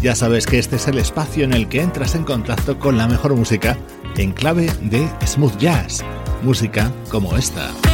ya sabes que este es el espacio en el que entras en contacto con la mejor música en clave de smooth jazz, música como esta.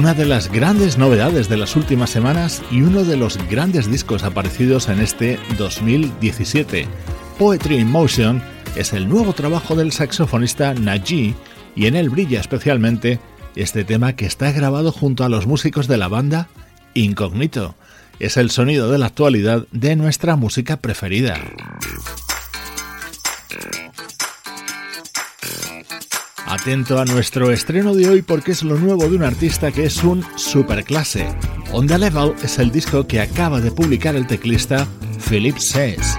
Una de las grandes novedades de las últimas semanas y uno de los grandes discos aparecidos en este 2017. Poetry in Motion es el nuevo trabajo del saxofonista Naji y en él brilla especialmente este tema que está grabado junto a los músicos de la banda Incognito. Es el sonido de la actualidad de nuestra música preferida. Atento a nuestro estreno de hoy porque es lo nuevo de un artista que es un superclase. On the Level es el disco que acaba de publicar el teclista Philip Says.